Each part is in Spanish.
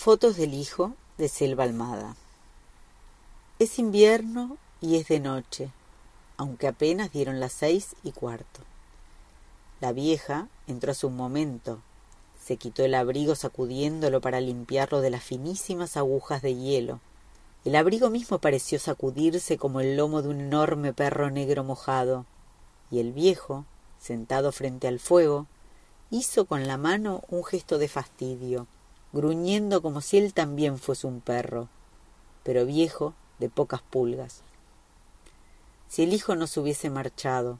fotos del hijo de Selva Almada. Es invierno y es de noche, aunque apenas dieron las seis y cuarto. La vieja entró hace un momento, se quitó el abrigo sacudiéndolo para limpiarlo de las finísimas agujas de hielo. El abrigo mismo pareció sacudirse como el lomo de un enorme perro negro mojado, y el viejo, sentado frente al fuego, hizo con la mano un gesto de fastidio, gruñendo como si él también fuese un perro, pero viejo de pocas pulgas. Si el hijo no se hubiese marchado,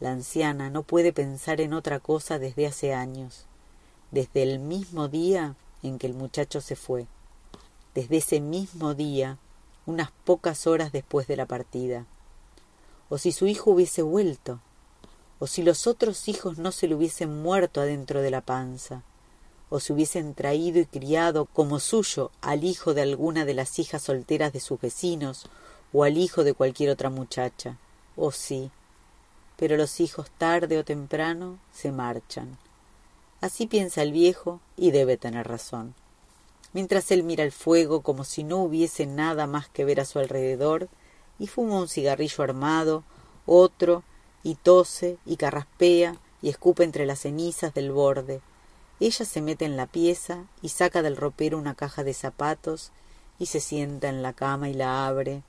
la anciana no puede pensar en otra cosa desde hace años, desde el mismo día en que el muchacho se fue, desde ese mismo día, unas pocas horas después de la partida, o si su hijo hubiese vuelto, o si los otros hijos no se le hubiesen muerto adentro de la panza, o se hubiesen traído y criado como suyo al hijo de alguna de las hijas solteras de sus vecinos o al hijo de cualquier otra muchacha. Oh sí, pero los hijos tarde o temprano se marchan. Así piensa el viejo y debe tener razón. Mientras él mira el fuego como si no hubiese nada más que ver a su alrededor, y fuma un cigarrillo armado, otro, y tose, y carraspea, y escupe entre las cenizas del borde, ella se mete en la pieza y saca del ropero una caja de zapatos y se sienta en la cama y la abre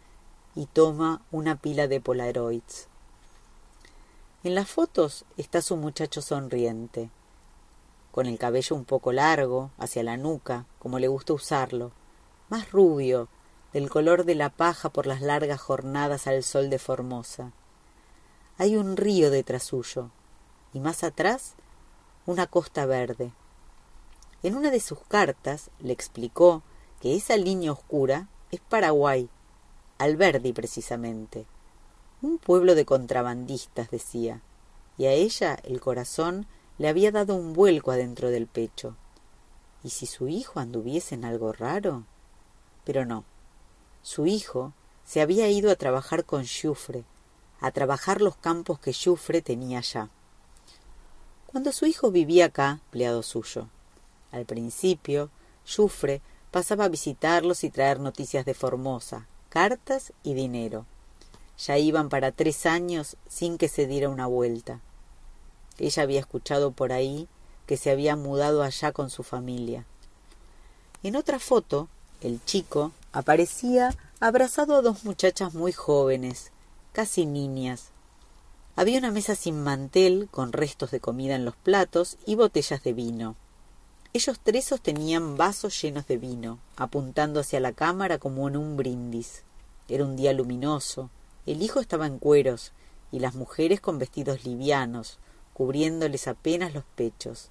y toma una pila de polaroids. En las fotos está su muchacho sonriente, con el cabello un poco largo, hacia la nuca, como le gusta usarlo, más rubio, del color de la paja por las largas jornadas al sol de Formosa. Hay un río detrás suyo, y más atrás una costa verde. En una de sus cartas le explicó que esa línea oscura es Paraguay, Alberdi precisamente. Un pueblo de contrabandistas, decía, y a ella el corazón le había dado un vuelco adentro del pecho. ¿Y si su hijo anduviese en algo raro? Pero no. Su hijo se había ido a trabajar con Jufre, a trabajar los campos que Jufre tenía allá. Cuando su hijo vivía acá, empleado suyo, al principio, Jufre pasaba a visitarlos y traer noticias de Formosa, cartas y dinero. Ya iban para tres años sin que se diera una vuelta. Ella había escuchado por ahí que se había mudado allá con su familia. En otra foto, el chico aparecía abrazado a dos muchachas muy jóvenes, casi niñas. Había una mesa sin mantel, con restos de comida en los platos y botellas de vino. Ellos tres sostenían vasos llenos de vino, apuntando hacia la cámara como en un brindis. Era un día luminoso. El hijo estaba en cueros y las mujeres con vestidos livianos, cubriéndoles apenas los pechos.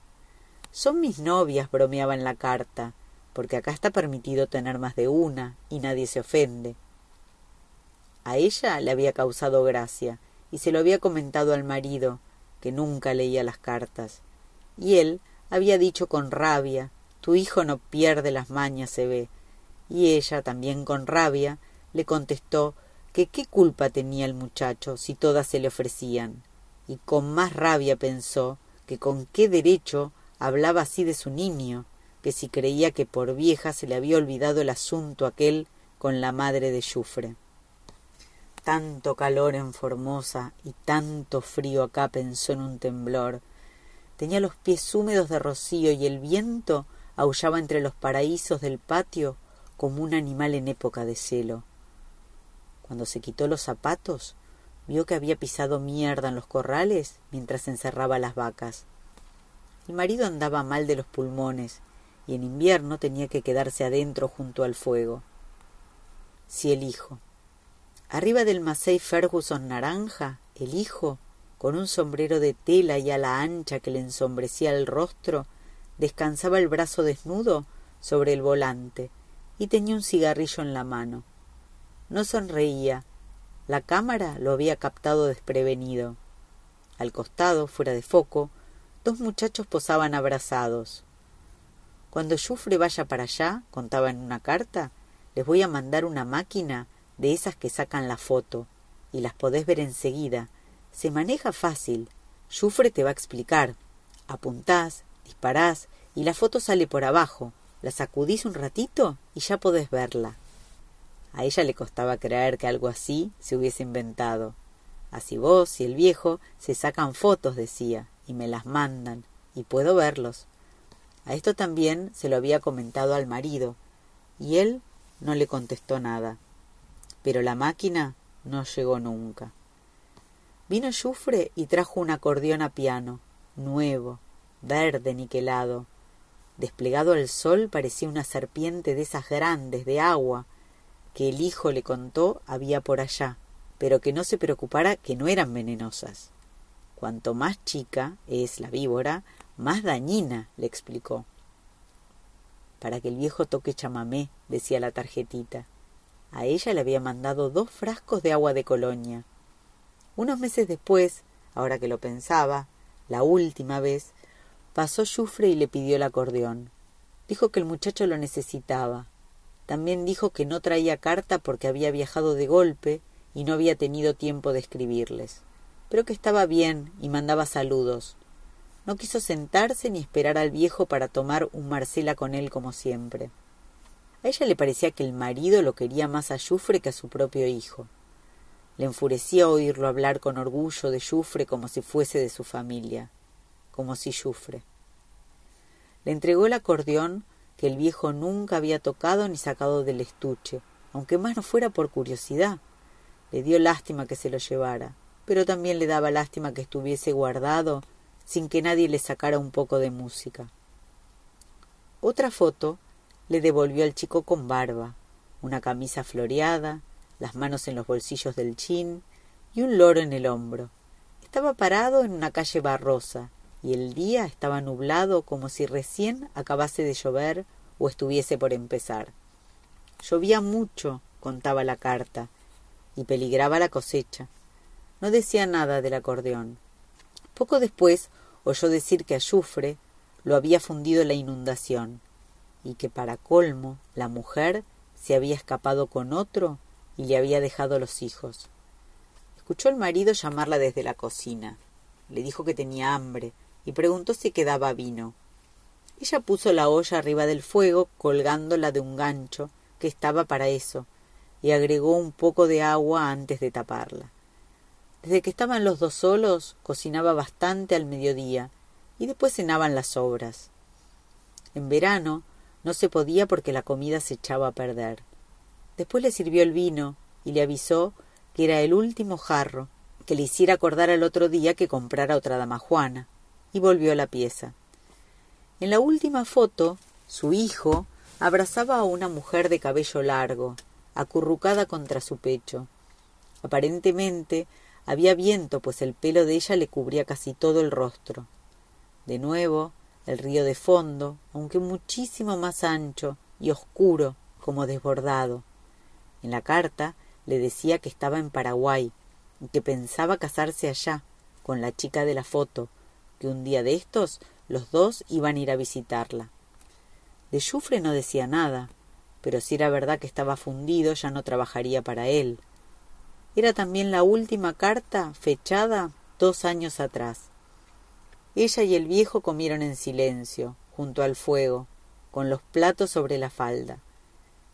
Son mis novias, bromeaba en la carta, porque acá está permitido tener más de una y nadie se ofende. A ella le había causado gracia y se lo había comentado al marido, que nunca leía las cartas, y él había dicho con rabia tu hijo no pierde las mañas se ve y ella también con rabia le contestó que qué culpa tenía el muchacho si todas se le ofrecían. Y con más rabia pensó que con qué derecho hablaba así de su niño que si creía que por vieja se le había olvidado el asunto aquel con la madre de Jufre. Tanto calor en Formosa y tanto frío acá pensó en un temblor, Tenía los pies húmedos de rocío y el viento aullaba entre los paraísos del patio como un animal en época de celo. Cuando se quitó los zapatos, vio que había pisado mierda en los corrales mientras encerraba las vacas. El marido andaba mal de los pulmones y en invierno tenía que quedarse adentro junto al fuego. Si el hijo. Arriba del Massey Ferguson naranja, el hijo con un sombrero de tela y ala ancha que le ensombrecía el rostro, descansaba el brazo desnudo sobre el volante y tenía un cigarrillo en la mano. No sonreía. La cámara lo había captado desprevenido. Al costado, fuera de foco, dos muchachos posaban abrazados. Cuando Jufre vaya para allá, contaba en una carta, les voy a mandar una máquina de esas que sacan la foto, y las podés ver enseguida, se maneja fácil. Jufre te va a explicar. Apuntás, disparás y la foto sale por abajo, la sacudís un ratito y ya podés verla. A ella le costaba creer que algo así se hubiese inventado. Así vos y el viejo se sacan fotos, decía, y me las mandan, y puedo verlos. A esto también se lo había comentado al marido, y él no le contestó nada. Pero la máquina no llegó nunca. Vino Jufre y trajo un acordeón a piano, nuevo, verde niquelado. Desplegado al sol parecía una serpiente de esas grandes de agua que el hijo le contó había por allá, pero que no se preocupara que no eran venenosas. Cuanto más chica es la víbora, más dañina, le explicó. Para que el viejo toque chamamé, decía la tarjetita. A ella le había mandado dos frascos de agua de colonia. Unos meses después, ahora que lo pensaba, la última vez, pasó Jufre y le pidió el acordeón. Dijo que el muchacho lo necesitaba. También dijo que no traía carta porque había viajado de golpe y no había tenido tiempo de escribirles, pero que estaba bien y mandaba saludos, no quiso sentarse ni esperar al viejo para tomar un Marcela con él como siempre. A ella le parecía que el marido lo quería más a Jufre que a su propio hijo. Le enfurecía oírlo hablar con orgullo de Jufre como si fuese de su familia, como si Jufre. Le entregó el acordeón que el viejo nunca había tocado ni sacado del estuche, aunque más no fuera por curiosidad. Le dio lástima que se lo llevara, pero también le daba lástima que estuviese guardado sin que nadie le sacara un poco de música. Otra foto le devolvió al chico con barba, una camisa floreada, las manos en los bolsillos del chin y un loro en el hombro. Estaba parado en una calle barrosa y el día estaba nublado como si recién acabase de llover o estuviese por empezar. Llovía mucho, contaba la carta, y peligraba la cosecha. No decía nada del acordeón. Poco después oyó decir que a Yufre lo había fundido la inundación y que para colmo la mujer se había escapado con otro y le había dejado los hijos. Escuchó al marido llamarla desde la cocina. Le dijo que tenía hambre y preguntó si quedaba vino. Ella puso la olla arriba del fuego colgándola de un gancho que estaba para eso y agregó un poco de agua antes de taparla. Desde que estaban los dos solos, cocinaba bastante al mediodía y después cenaban las sobras. En verano no se podía porque la comida se echaba a perder. Después le sirvió el vino y le avisó que era el último jarro, que le hiciera acordar al otro día que comprara otra damajuana, y volvió a la pieza. En la última foto, su hijo abrazaba a una mujer de cabello largo, acurrucada contra su pecho. Aparentemente había viento, pues el pelo de ella le cubría casi todo el rostro. De nuevo, el río de fondo, aunque muchísimo más ancho y oscuro, como desbordado. En la carta le decía que estaba en Paraguay y que pensaba casarse allá, con la chica de la foto, que un día de estos los dos iban a ir a visitarla. De Jufre no decía nada, pero si era verdad que estaba fundido ya no trabajaría para él. Era también la última carta fechada dos años atrás. Ella y el viejo comieron en silencio, junto al fuego, con los platos sobre la falda.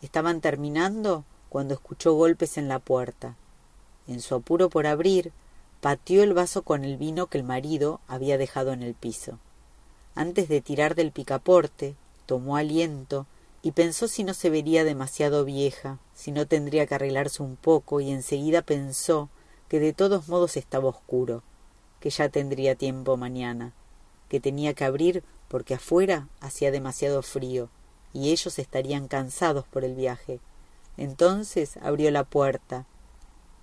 Estaban terminando cuando escuchó golpes en la puerta. En su apuro por abrir, pateó el vaso con el vino que el marido había dejado en el piso. Antes de tirar del picaporte, tomó aliento y pensó si no se vería demasiado vieja, si no tendría que arreglarse un poco, y enseguida pensó que de todos modos estaba oscuro, que ya tendría tiempo mañana, que tenía que abrir porque afuera hacía demasiado frío, y ellos estarían cansados por el viaje. Entonces abrió la puerta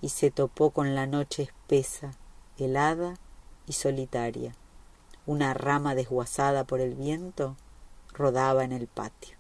y se topó con la noche espesa, helada y solitaria. Una rama desguazada por el viento rodaba en el patio.